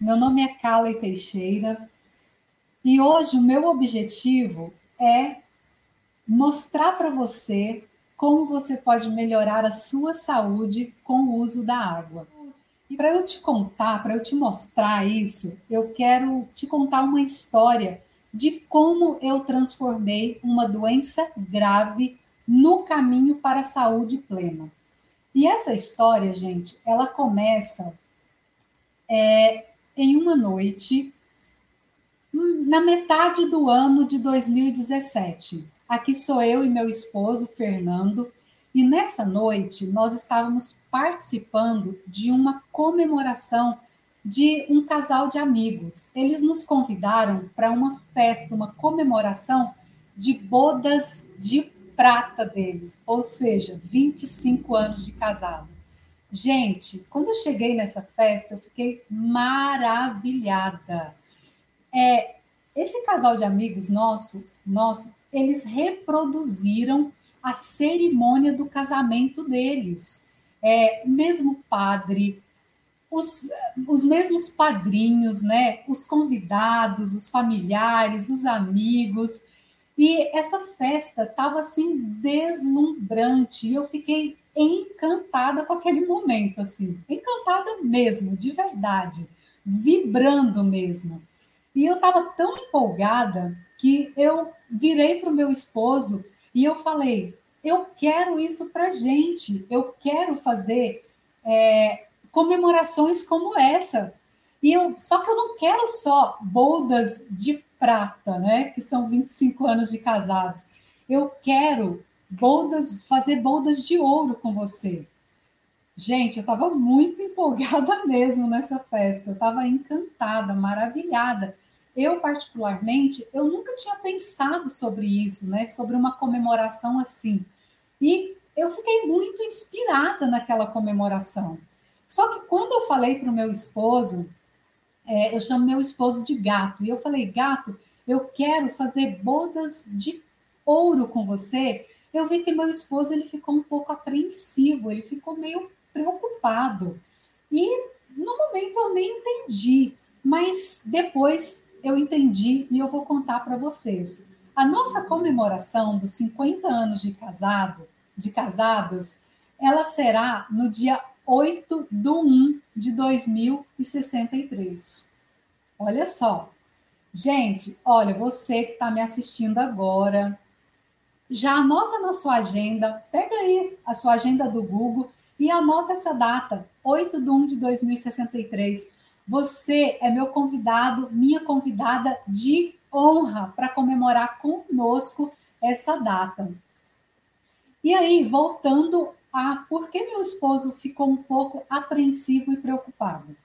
Meu nome é Carla Teixeira e hoje o meu objetivo é mostrar para você como você pode melhorar a sua saúde com o uso da água. E para eu te contar, para eu te mostrar isso, eu quero te contar uma história de como eu transformei uma doença grave no caminho para a saúde plena. E essa história, gente, ela começa é, em uma noite, na metade do ano de 2017. Aqui sou eu e meu esposo, Fernando, e nessa noite nós estávamos participando de uma comemoração de um casal de amigos. Eles nos convidaram para uma festa, uma comemoração de bodas de prata deles, ou seja, 25 anos de casado. Gente, quando eu cheguei nessa festa, eu fiquei maravilhada. É, esse casal de amigos nossos, nossos, eles reproduziram a cerimônia do casamento deles. É, mesmo padre, os, os mesmos padrinhos, né? Os convidados, os familiares, os amigos. E essa festa estava assim deslumbrante. E eu fiquei encantada com aquele momento, assim, encantada mesmo, de verdade, vibrando mesmo. E eu estava tão empolgada que eu virei para o meu esposo e eu falei: eu quero isso para gente, eu quero fazer é, comemorações como essa. E eu, só que eu não quero só boldas de prata, né? Que são 25 anos de casados. Eu quero boldas, fazer boldas de ouro com você. Gente, eu estava muito empolgada mesmo nessa festa, eu estava encantada, maravilhada. Eu, particularmente, eu nunca tinha pensado sobre isso, né? Sobre uma comemoração assim. E eu fiquei muito inspirada naquela comemoração. Só que quando eu falei para o meu esposo, é, eu chamo meu esposo de gato, e eu falei, gato, eu quero fazer bodas de ouro com você, eu vi que meu esposo ele ficou um pouco apreensivo, ele ficou meio preocupado. E no momento eu nem entendi, mas depois eu entendi e eu vou contar para vocês. A nossa comemoração dos 50 anos de casado, de casados, ela será no dia 8 de 1 de 2063. Olha só. Gente, olha, você que está me assistindo agora, já anota na sua agenda, pega aí a sua agenda do Google e anota essa data, 8 de 1 de 2063. Você é meu convidado, minha convidada de honra para comemorar conosco essa data. E aí, voltando a por que meu esposo ficou um pouco apreensivo e preocupado?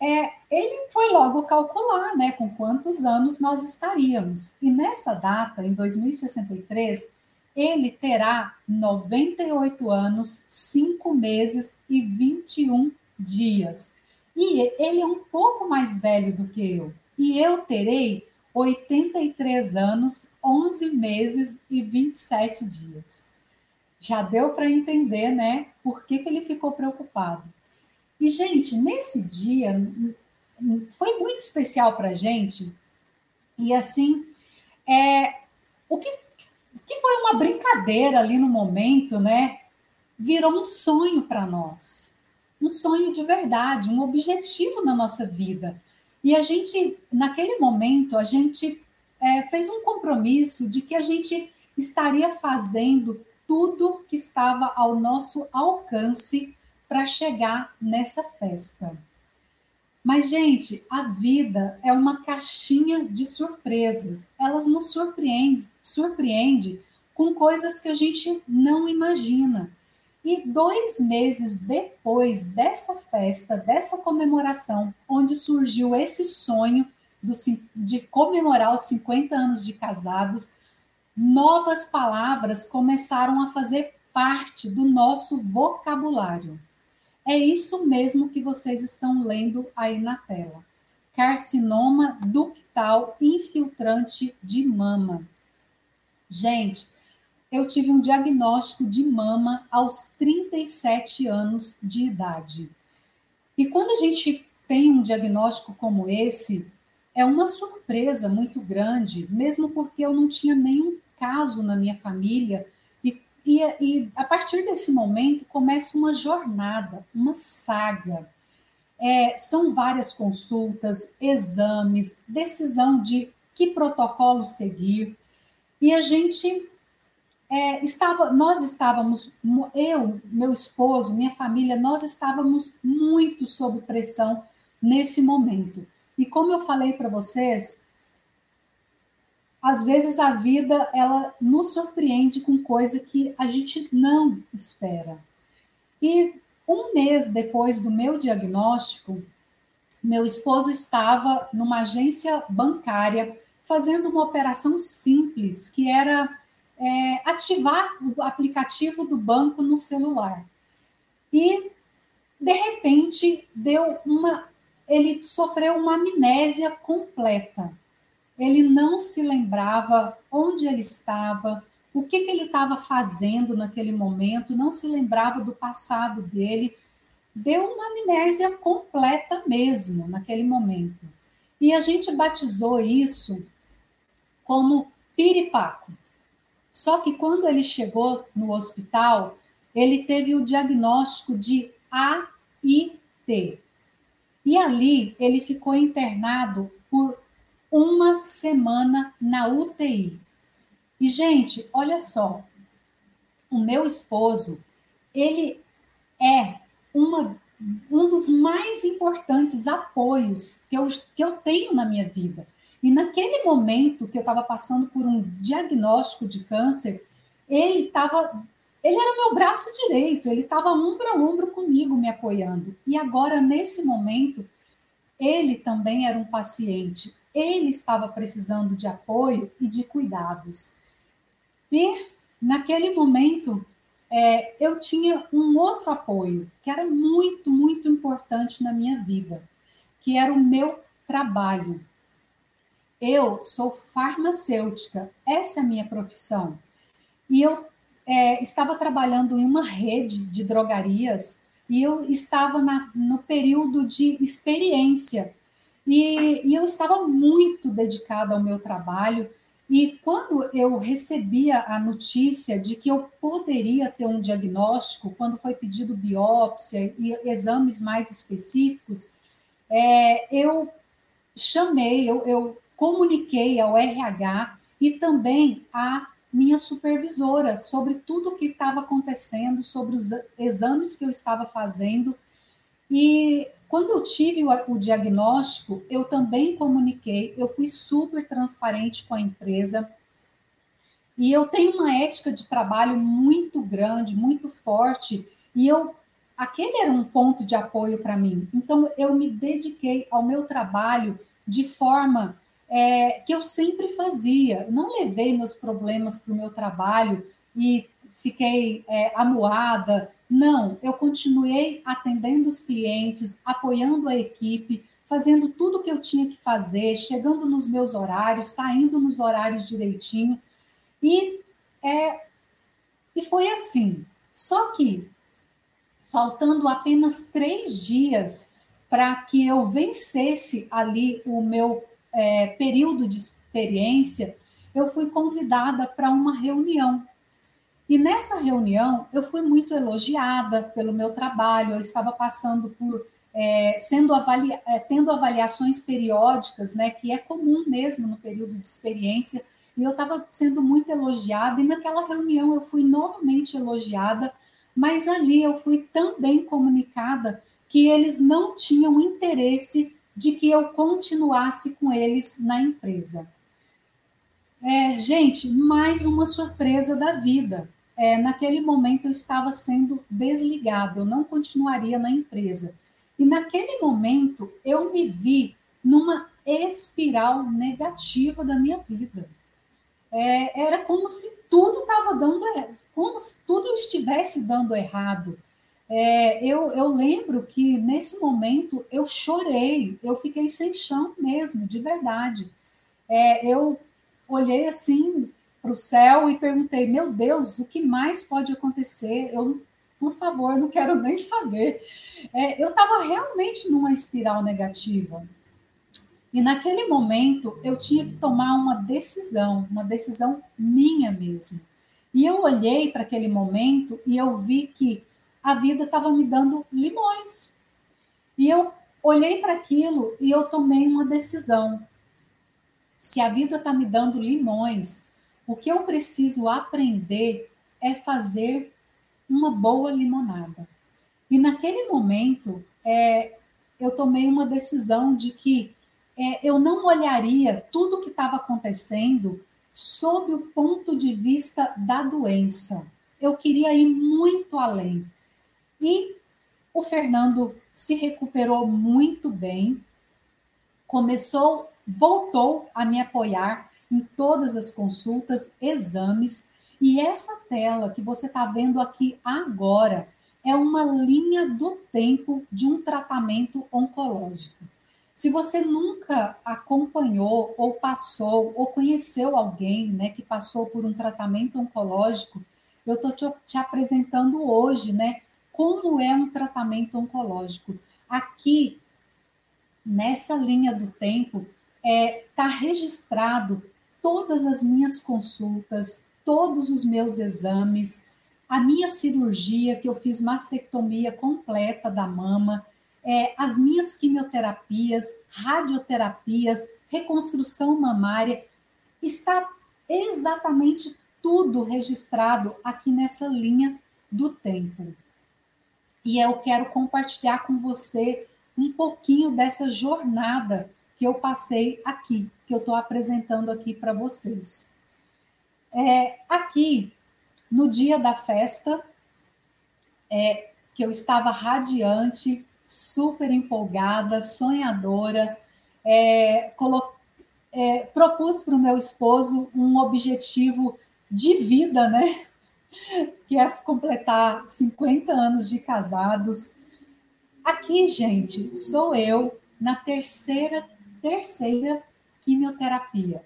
É, ele foi logo calcular né, com quantos anos nós estaríamos. E nessa data, em 2063, ele terá 98 anos, 5 meses e 21 dias. E ele é um pouco mais velho do que eu. E eu terei 83 anos, 11 meses e 27 dias. Já deu para entender, né, por que, que ele ficou preocupado. E, gente, nesse dia foi muito especial para a gente. E, assim, é, o que, que foi uma brincadeira ali no momento, né? Virou um sonho para nós. Um sonho de verdade, um objetivo na nossa vida. E a gente, naquele momento, a gente é, fez um compromisso de que a gente estaria fazendo tudo que estava ao nosso alcance para chegar nessa festa. Mas, gente, a vida é uma caixinha de surpresas. Elas nos surpreendem, surpreende com coisas que a gente não imagina. E dois meses depois dessa festa, dessa comemoração, onde surgiu esse sonho do, de comemorar os 50 anos de casados, novas palavras começaram a fazer parte do nosso vocabulário. É isso mesmo que vocês estão lendo aí na tela. Carcinoma ductal infiltrante de mama. Gente, eu tive um diagnóstico de mama aos 37 anos de idade. E quando a gente tem um diagnóstico como esse, é uma surpresa muito grande, mesmo porque eu não tinha nenhum caso na minha família. E, e, a partir desse momento começa uma jornada, uma saga. É, são várias consultas, exames, decisão de que protocolo seguir. E a gente é, estava, nós estávamos, eu, meu esposo, minha família, nós estávamos muito sob pressão nesse momento. E como eu falei para vocês, às vezes a vida ela nos surpreende com coisa que a gente não espera. E um mês depois do meu diagnóstico, meu esposo estava numa agência bancária fazendo uma operação simples, que era é, ativar o aplicativo do banco no celular. E, de repente, deu uma. Ele sofreu uma amnésia completa. Ele não se lembrava onde ele estava, o que, que ele estava fazendo naquele momento, não se lembrava do passado dele. Deu uma amnésia completa mesmo naquele momento. E a gente batizou isso como piripaco. Só que quando ele chegou no hospital, ele teve o diagnóstico de AIT. E ali ele ficou internado por uma semana na UTI. E, gente, olha só, o meu esposo, ele é uma, um dos mais importantes apoios que eu, que eu tenho na minha vida. E naquele momento que eu estava passando por um diagnóstico de câncer, ele estava. Ele era meu braço direito, ele estava ombro a ombro comigo, me apoiando. E agora, nesse momento, ele também era um paciente. Ele estava precisando de apoio e de cuidados. E naquele momento, é, eu tinha um outro apoio que era muito, muito importante na minha vida, que era o meu trabalho. Eu sou farmacêutica, essa é a minha profissão. E eu é, estava trabalhando em uma rede de drogarias e eu estava na, no período de experiência. E, e eu estava muito dedicada ao meu trabalho. E quando eu recebia a notícia de que eu poderia ter um diagnóstico, quando foi pedido biópsia e exames mais específicos, é, eu chamei, eu, eu comuniquei ao RH e também à minha supervisora sobre tudo o que estava acontecendo, sobre os exames que eu estava fazendo. E quando eu tive o, o, diagnóstico, eu também comuniquei, eu fui super transparente com a empresa. E eu tenho uma ética de trabalho muito grande, muito forte, e eu aquele era um ponto de apoio para mim. Então eu me dediquei ao meu trabalho de forma é, que eu sempre fazia. Não levei meus problemas para o meu trabalho e fiquei é, amuada. Não, eu continuei atendendo os clientes, apoiando a equipe, fazendo tudo o que eu tinha que fazer, chegando nos meus horários, saindo nos horários direitinho. E, é, e foi assim. Só que, faltando apenas três dias para que eu vencesse ali o meu é, período de experiência, eu fui convidada para uma reunião. E nessa reunião eu fui muito elogiada pelo meu trabalho, eu estava passando por é, sendo avalia, é, tendo avaliações periódicas, né, que é comum mesmo no período de experiência, e eu estava sendo muito elogiada, e naquela reunião eu fui novamente elogiada, mas ali eu fui também comunicada que eles não tinham interesse de que eu continuasse com eles na empresa. É, gente, mais uma surpresa da vida. É, naquele momento eu estava sendo desligado, eu não continuaria na empresa. E naquele momento eu me vi numa espiral negativa da minha vida. É, era como se tudo estava dando, como se tudo estivesse dando errado. É, eu, eu lembro que nesse momento eu chorei, eu fiquei sem chão mesmo, de verdade. É, eu olhei assim para o céu e perguntei: meu Deus, o que mais pode acontecer? Eu, por favor, não quero nem saber. É, eu estava realmente numa espiral negativa. E naquele momento eu tinha que tomar uma decisão, uma decisão minha mesmo. E eu olhei para aquele momento e eu vi que a vida estava me dando limões. E eu olhei para aquilo e eu tomei uma decisão. Se a vida está me dando limões, o que eu preciso aprender é fazer uma boa limonada. E naquele momento, é, eu tomei uma decisão de que é, eu não olharia tudo o que estava acontecendo sob o ponto de vista da doença. Eu queria ir muito além. E o Fernando se recuperou muito bem, começou, voltou a me apoiar em todas as consultas, exames, e essa tela que você está vendo aqui agora é uma linha do tempo de um tratamento oncológico. Se você nunca acompanhou ou passou ou conheceu alguém né, que passou por um tratamento oncológico, eu estou te, te, apresentando hoje né, como é um tratamento oncológico. Aqui, nessa linha do tempo, está é, tá registrado todas as minhas consultas, todos os meus exames, a minha cirurgia, que eu fiz mastectomia completa da mama, é, as minhas quimioterapias, radioterapias, reconstrução mamária, está exatamente tudo registrado aqui nessa linha do tempo. E eu quero compartilhar com você um pouquinho dessa jornada que eu passei aqui, que eu estou apresentando aqui para vocês. É, aqui, no dia da festa, é, que eu estava radiante, super empolgada, sonhadora, é, é, propus para o meu esposo um objetivo de vida, né? Que é completar 50 anos de casados. Aqui, gente, sou eu na terceira, terceira quimioterapia.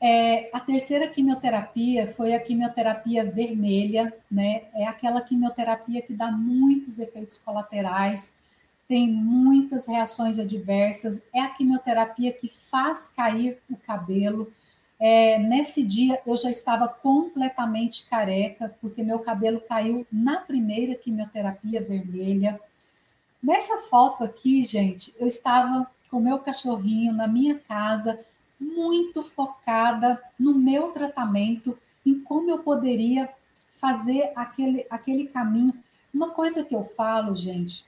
É, a terceira quimioterapia foi a quimioterapia vermelha, né? É aquela quimioterapia que dá muitos efeitos colaterais, tem muitas reações adversas, é a quimioterapia que faz cair o cabelo. É, nesse dia eu já estava completamente careca, porque meu cabelo caiu na primeira quimioterapia vermelha. Nessa foto aqui, gente, eu estava com meu cachorrinho na minha casa, muito focada no meu tratamento, em como eu poderia fazer aquele, aquele caminho. Uma coisa que eu falo, gente,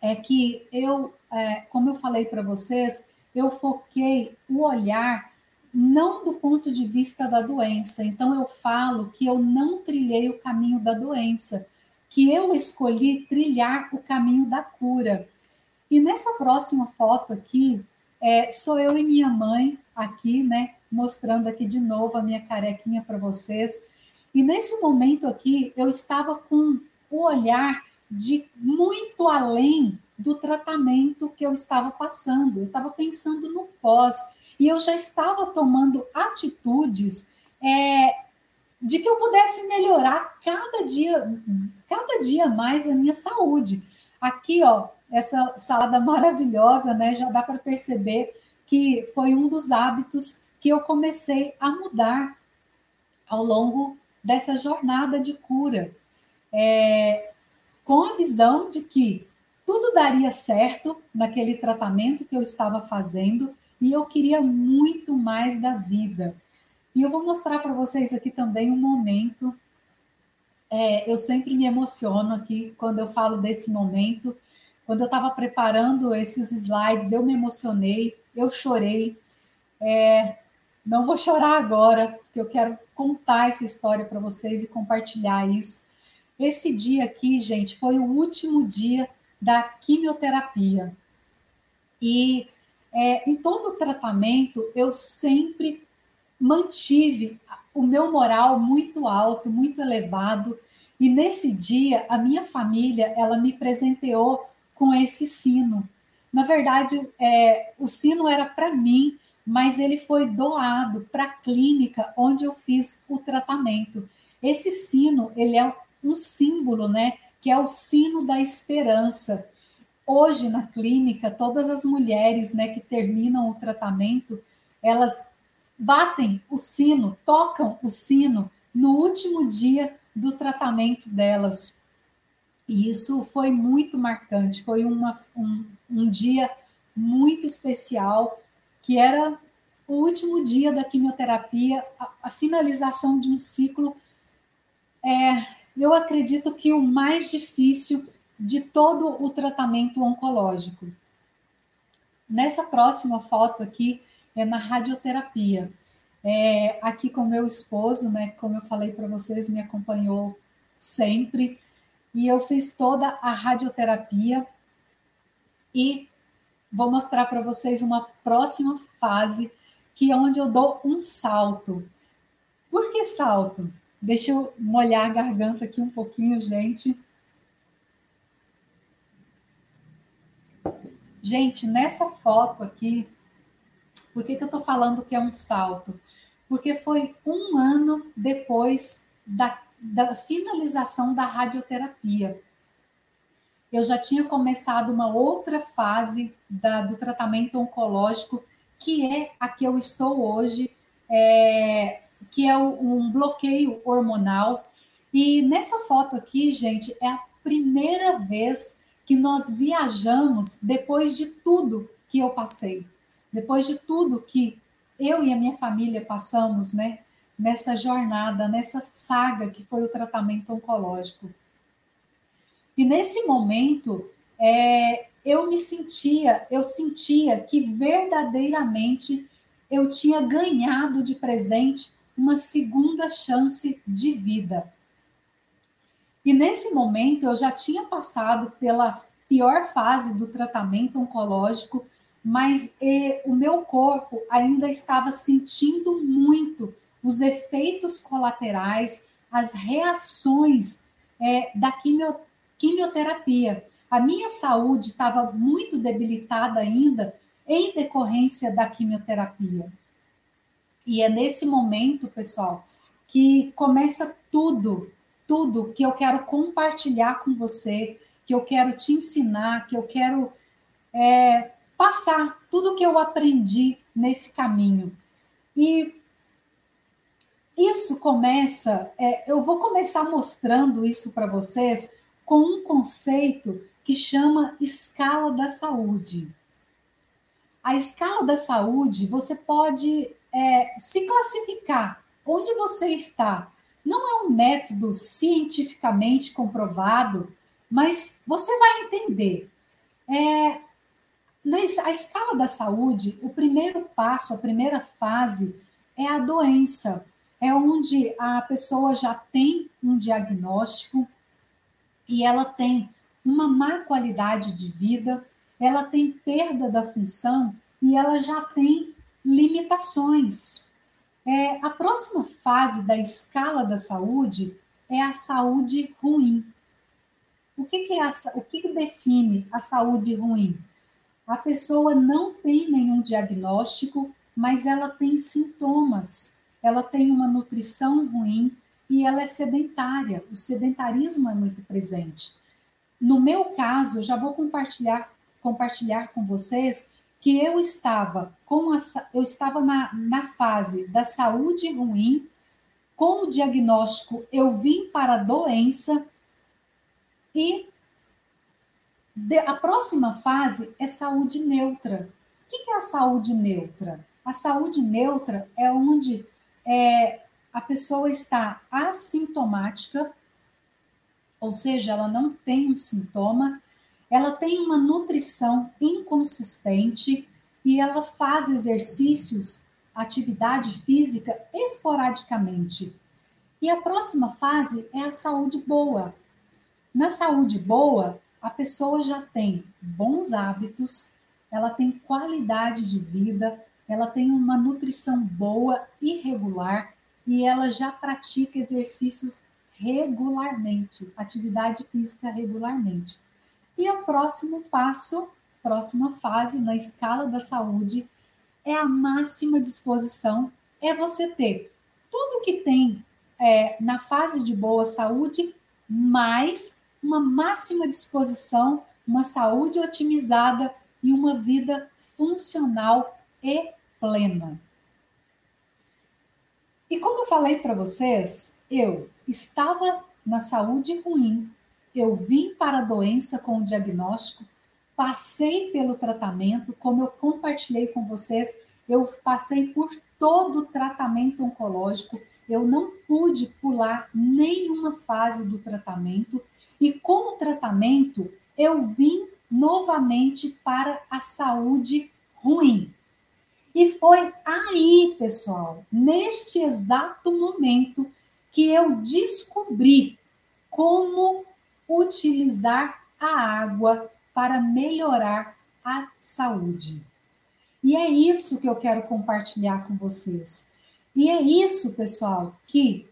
é que eu, é, como eu falei para vocês, eu foquei o olhar não do ponto de vista da doença. Então, eu falo que eu não trilhei o caminho da doença, que eu escolhi trilhar o caminho da cura. E nessa próxima foto aqui, é, sou eu e minha mãe aqui, né? Mostrando aqui de novo a minha carequinha para vocês. E nesse momento aqui, eu estava com o olhar de muito além do tratamento que eu estava passando. Eu estava pensando no pós. E eu já estava tomando atitudes é, de que eu pudesse melhorar cada dia, cada dia mais a minha saúde. Aqui, ó, essa salada maravilhosa, né? Já dá para perceber que foi um dos hábitos que eu comecei a mudar ao longo dessa jornada de cura, é, com a visão de que tudo daria certo naquele tratamento que eu estava fazendo e eu queria muito mais da vida. E eu vou mostrar para vocês aqui também um momento. É, eu sempre me emociono aqui quando eu falo desse momento. Quando eu estava preparando esses slides, eu me emocionei eu chorei. É, não vou chorar agora, porque eu quero contar essa história para vocês e compartilhar isso. Esse dia aqui, gente, foi o último dia da quimioterapia. E é, em todo o tratamento, eu sempre mantive o meu moral muito alto, muito elevado. E nesse dia, a minha família, ela me presenteou com esse sino. Na verdade, é, o sino era para mim, mas ele foi doado para a clínica onde eu fiz o tratamento. Esse sino, ele é um símbolo, né? Que é o sino da esperança. Hoje, na clínica, todas as mulheres né, que terminam o tratamento, elas batem o sino, tocam o sino no último dia do tratamento delas. E isso foi muito marcante, foi uma, um, um dia muito especial, que era o último dia da quimioterapia, a, a finalização de um ciclo. É, eu acredito que o mais difícil de todo o tratamento oncológico. Nessa próxima foto aqui é na radioterapia. É, aqui com meu esposo, né, como eu falei para vocês, me acompanhou sempre, e eu fiz toda a radioterapia e vou mostrar para vocês uma próxima fase, que é onde eu dou um salto. Por que salto? Deixa eu molhar a garganta aqui um pouquinho, gente. Gente, nessa foto aqui, por que, que eu estou falando que é um salto? Porque foi um ano depois da, da finalização da radioterapia. Eu já tinha começado uma outra fase da, do tratamento oncológico, que é a que eu estou hoje, é, que é um bloqueio hormonal. E nessa foto aqui, gente, é a primeira vez que nós viajamos depois de tudo que eu passei, depois de tudo que eu e a minha família passamos, né? Nessa jornada, nessa saga que foi o tratamento oncológico. E nesse momento, é, eu me sentia, eu sentia que verdadeiramente eu tinha ganhado de presente uma segunda chance de vida. E nesse momento eu já tinha passado pela pior fase do tratamento oncológico, mas o meu corpo ainda estava sentindo muito os efeitos colaterais, as reações é, da quimio, quimioterapia. A minha saúde estava muito debilitada ainda em decorrência da quimioterapia. E é nesse momento, pessoal, que começa tudo tudo que eu quero compartilhar com você, que eu quero te ensinar, que eu quero é, passar tudo que eu aprendi nesse caminho. E isso começa, é, eu vou começar mostrando isso para vocês com um conceito que chama escala da saúde. A escala da saúde, você pode é, se classificar onde você está não é um método cientificamente comprovado, mas você vai entender. É, a escala da saúde, o primeiro passo, a primeira fase é a doença. É onde a pessoa já tem um diagnóstico e ela tem uma má qualidade de vida, ela tem perda da função e ela já tem limitações. É, a próxima fase da escala da saúde é a saúde ruim. O que, que, é a, o que, que define a saúde ruim? A pessoa não tem nenhum diagnóstico, mas ela tem sintomas. Ela tem uma nutrição ruim e ela é sedentária. O sedentarismo é muito presente. No meu caso, eu já vou compartilhar, compartilhar com vocês que eu estava com a, eu estava na, na fase da saúde ruim, com o diagnóstico eu vim para a doença e de, a próxima fase é saúde neutra. O que, que é a saúde neutra? A saúde neutra é onde é, a pessoa está assintomática, ou seja, ela não tem um sintoma, ela tem uma nutrição inconsistente e ela faz exercícios, atividade física esporadicamente. E a próxima fase é a saúde boa. Na saúde boa, a pessoa já tem bons hábitos, ela tem qualidade de vida, ela tem uma nutrição boa e regular e ela já pratica exercícios regularmente, atividade física regularmente. E o próximo passo, próxima fase na escala da saúde, é a máxima disposição, é você ter tudo que tem é, na fase de boa saúde mais uma máxima disposição, uma saúde otimizada e uma vida funcional e plena. E como eu falei para vocês, eu estava na saúde ruim, eu vim para a doença com o diagnóstico, passei pelo tratamento, como eu compartilhei com vocês, eu passei por todo o tratamento oncológico, eu não pude pular nenhuma fase do tratamento, e com o tratamento eu vim novamente para a saúde ruim. E foi aí, pessoal, neste exato momento, que eu descobri como utilizar a água para melhorar a saúde. E é isso que eu quero compartilhar com vocês. E é isso, pessoal, que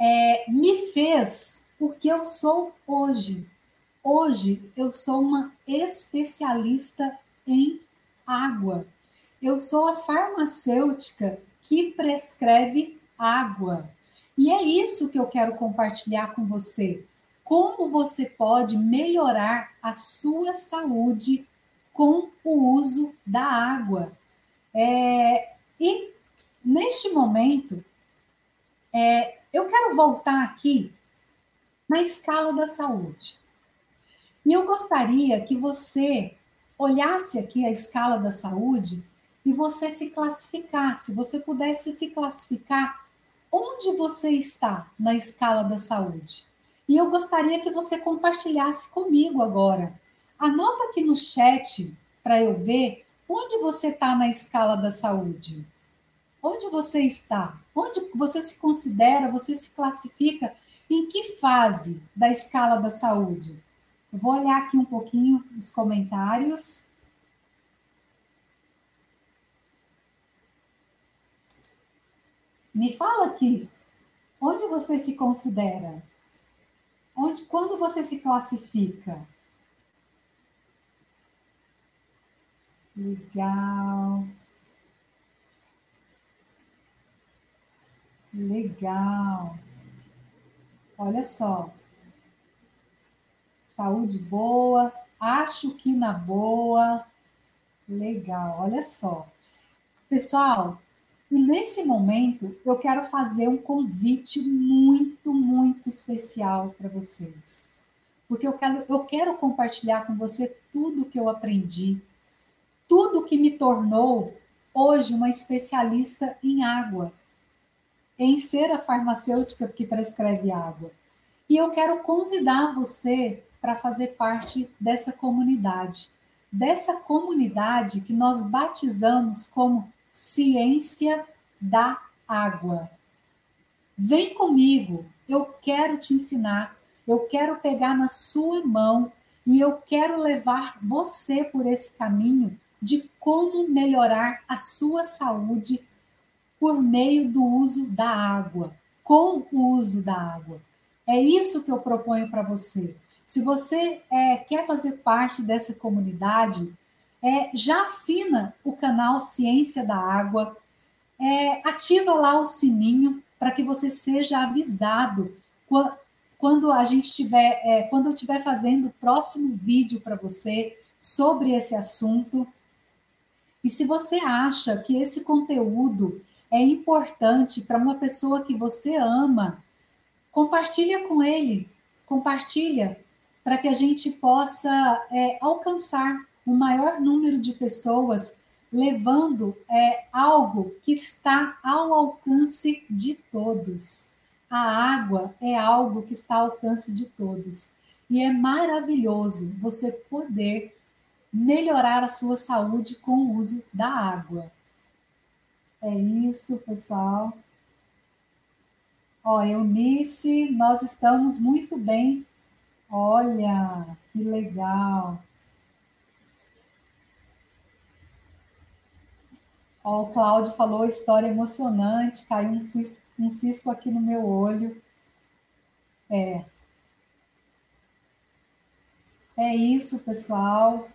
é, me fez o que eu sou hoje. Hoje eu sou uma especialista em água. Eu sou a farmacêutica que prescreve água. E é isso que eu quero compartilhar com você. Como você pode melhorar a sua saúde com o uso da água. É, e neste momento, é, eu quero voltar aqui na escala da saúde. E eu gostaria que você olhasse aqui a escala da saúde e você se classificasse, você pudesse se classificar onde você está na escala da saúde. E eu gostaria que você compartilhasse comigo agora. Anota aqui no chat para eu ver onde você está na escala da saúde. Onde você está? Onde você se considera, você se classifica em que fase da escala da saúde? Eu vou olhar aqui um pouquinho os comentários. Me fala aqui, onde você se considera? Onde, quando você se classifica? Legal. Legal. Olha só. Saúde boa, acho que na boa. Legal, olha só. Pessoal, e nesse momento eu quero fazer um convite muito, muito especial para vocês. Porque eu quero, eu quero compartilhar com você tudo que eu aprendi, tudo que me tornou hoje uma especialista em água, em ser a farmacêutica que prescreve água. E eu quero convidar você para fazer parte dessa comunidade, dessa comunidade que nós batizamos como Ciência da Água. Vem comigo, eu quero te ensinar, eu quero pegar na sua mão e eu quero levar você por esse caminho de como melhorar a sua saúde por meio do uso da água, com o uso da água. É isso que eu proponho para você. Se você é, quer fazer parte dessa comunidade, é, já assina o canal Ciência da Água, é, ativa lá o sininho para que você seja avisado quando a gente estiver, é, quando eu estiver fazendo o próximo vídeo para você sobre esse assunto. E se você acha que esse conteúdo é importante para uma pessoa que você ama, compartilha com ele, compartilha para que a gente possa é, alcançar o maior número de pessoas levando é, algo que está ao alcance de todos. A água é algo que está ao alcance de todos. E é maravilhoso você poder melhorar a sua saúde com o uso da água. É isso, pessoal. Ó, Eunice, nós estamos muito bem. Olha, que legal. O Cláudio falou história emocionante, caiu um cisco, um cisco aqui no meu olho. É. É isso, pessoal.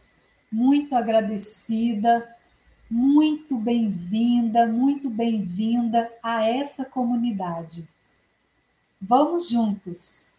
Muito agradecida, muito bem-vinda, muito bem-vinda a essa comunidade. Vamos juntos!